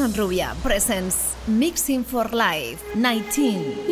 Sanrubia presents Mixing for Life 19.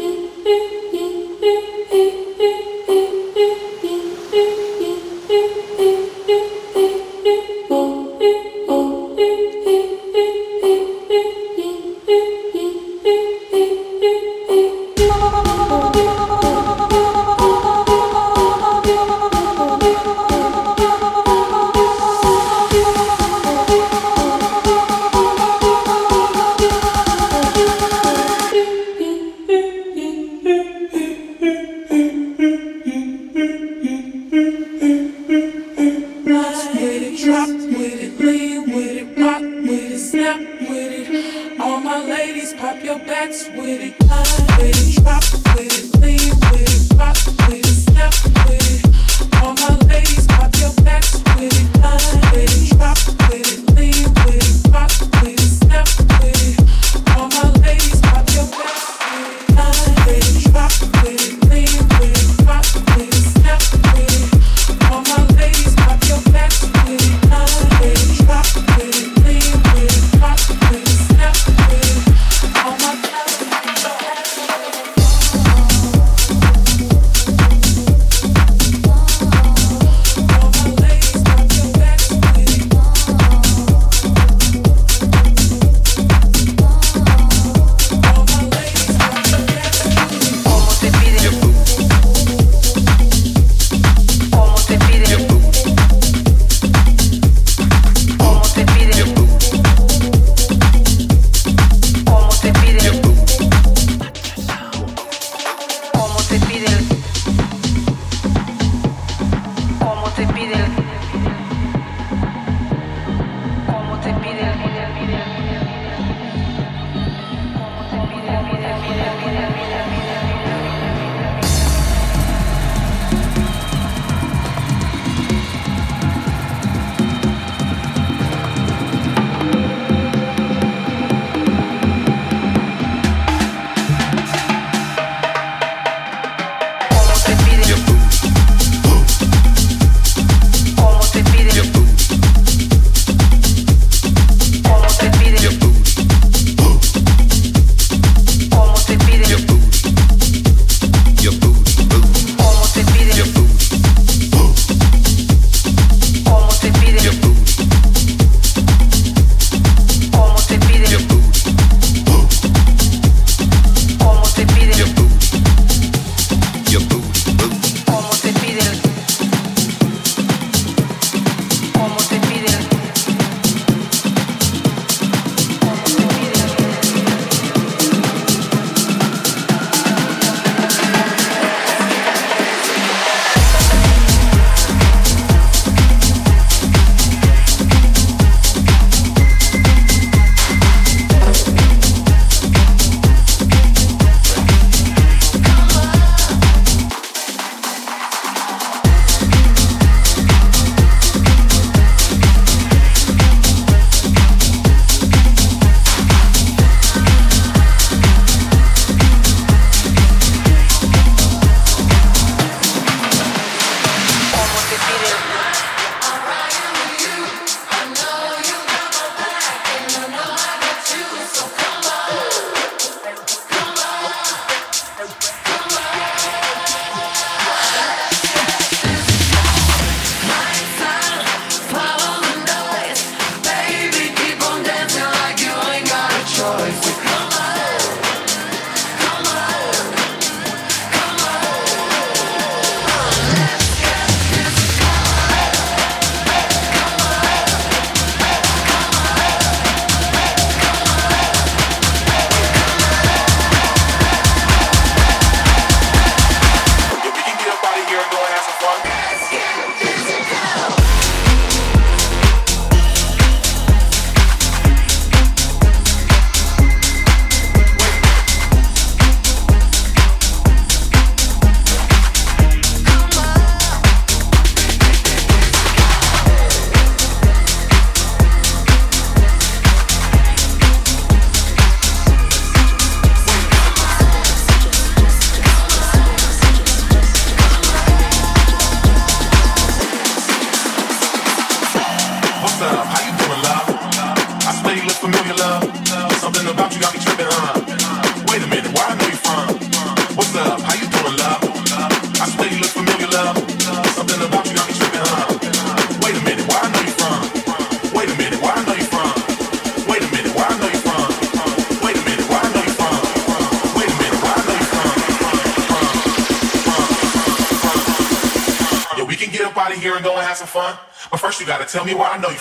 Tell me why I know you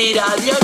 puedes decir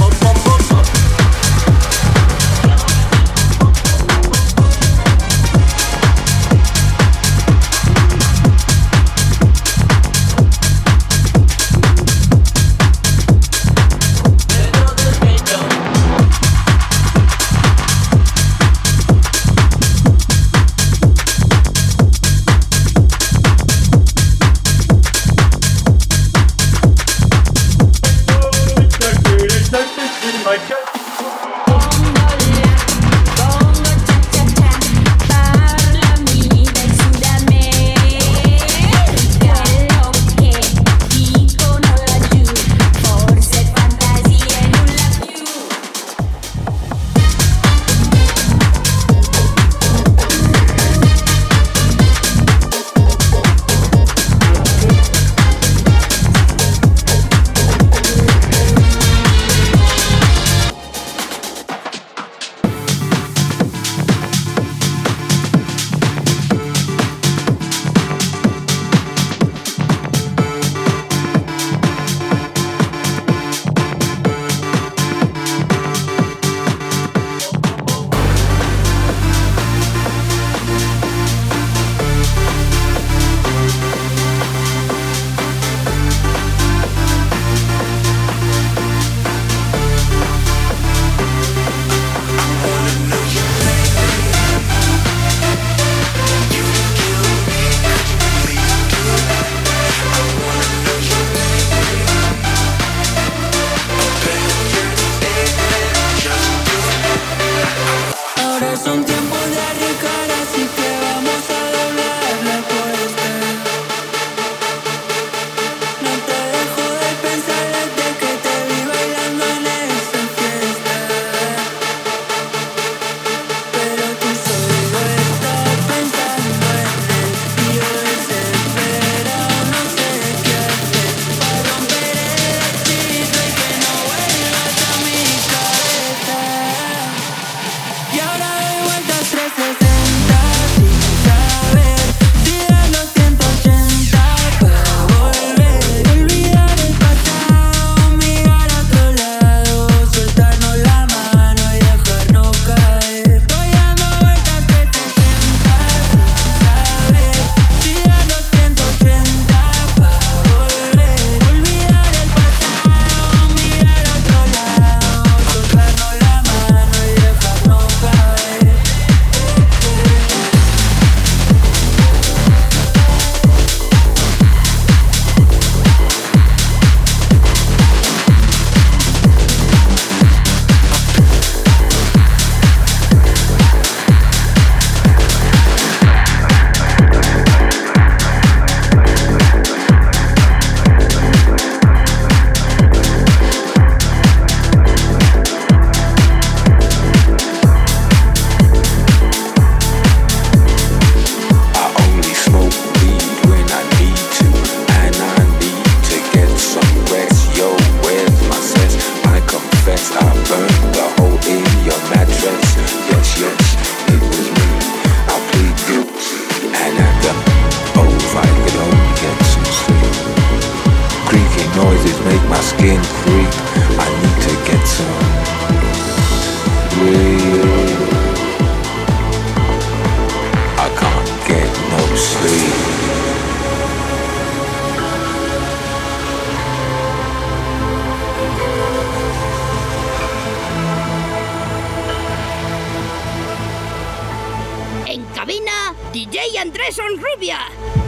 Andrés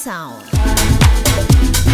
Sound.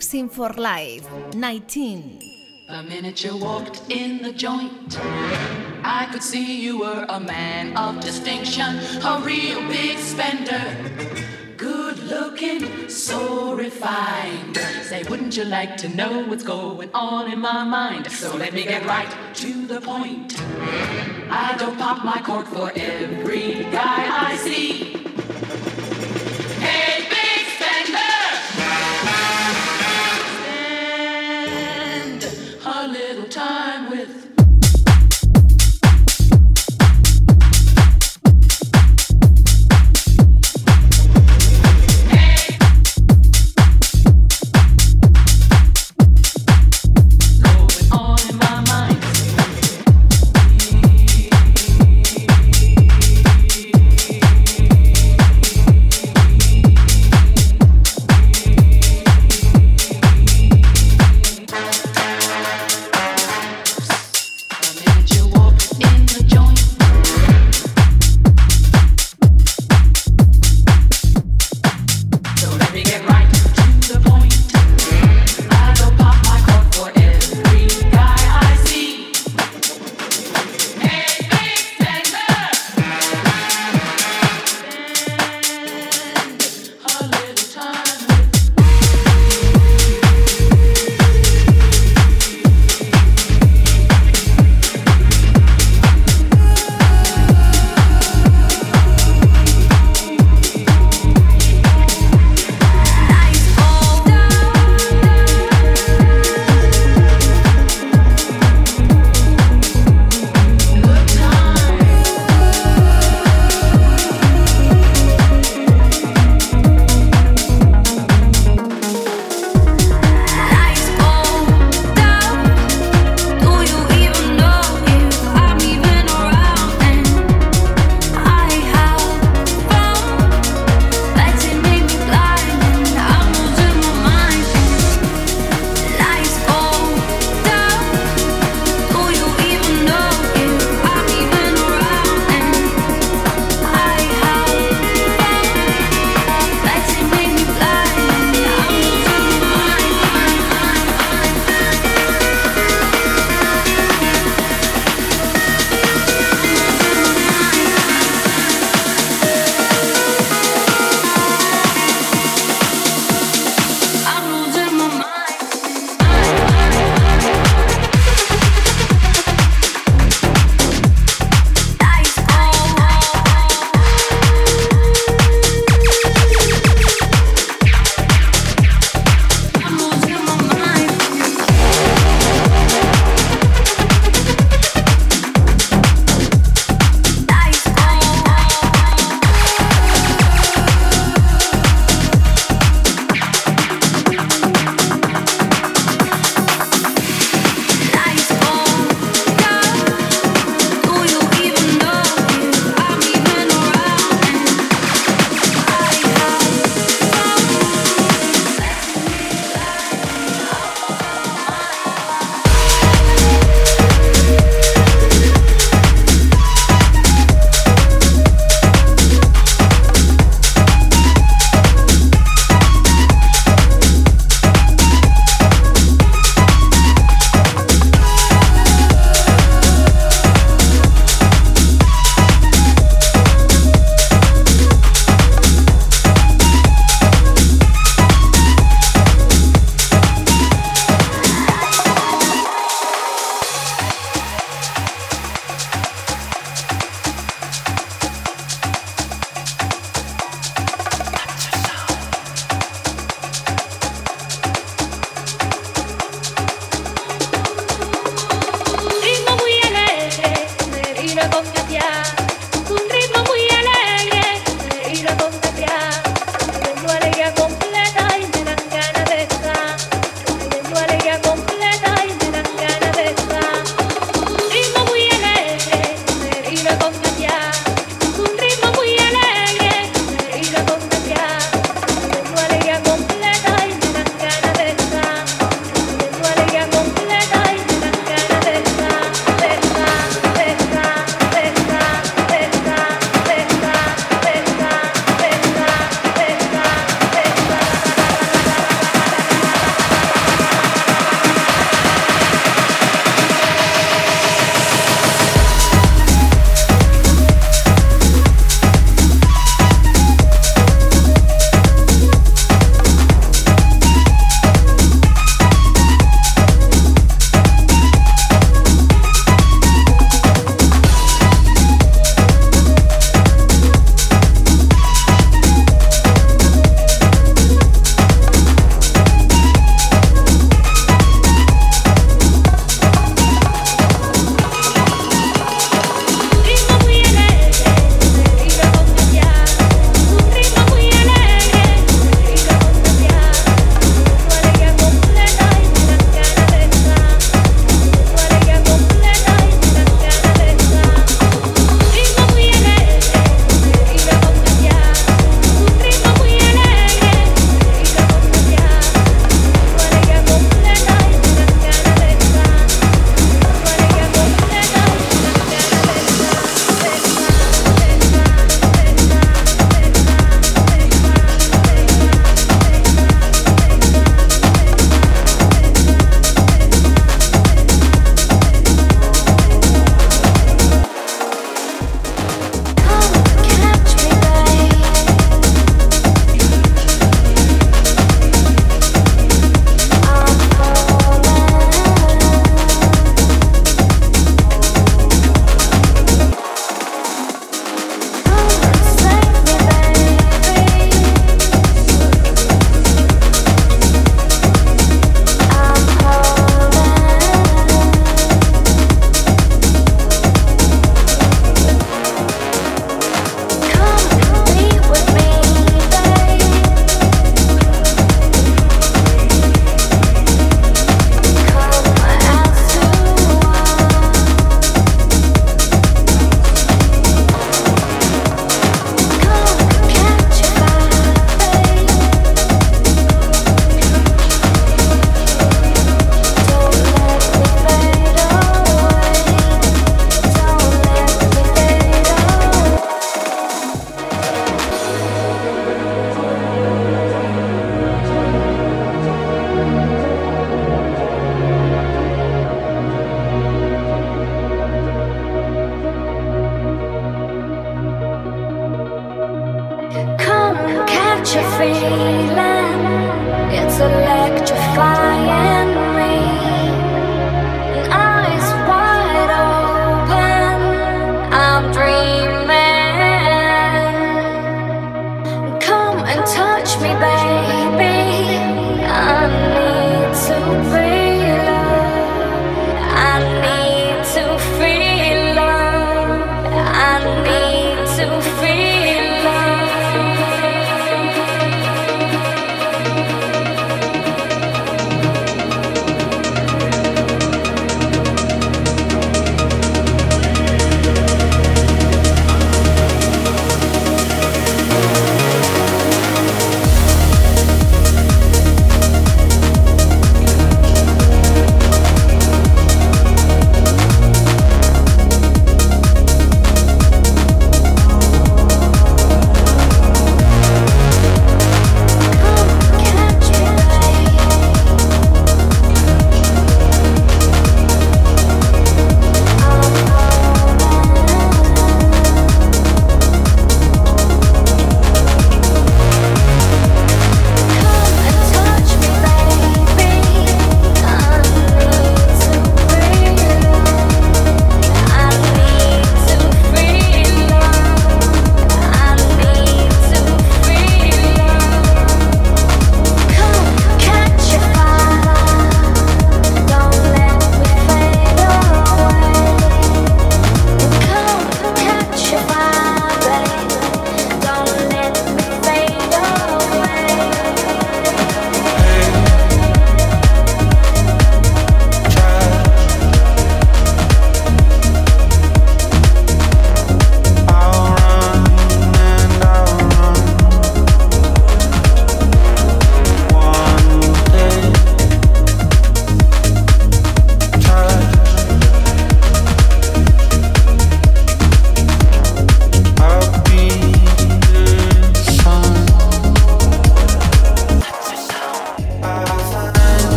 Mixing for Life 19. The minute you walked in the joint, I could see you were a man of distinction, a real big spender. Good looking, so refined. Say, wouldn't you like to know what's going on in my mind? So let me get right to the point. I don't pop my cork for every guy I see.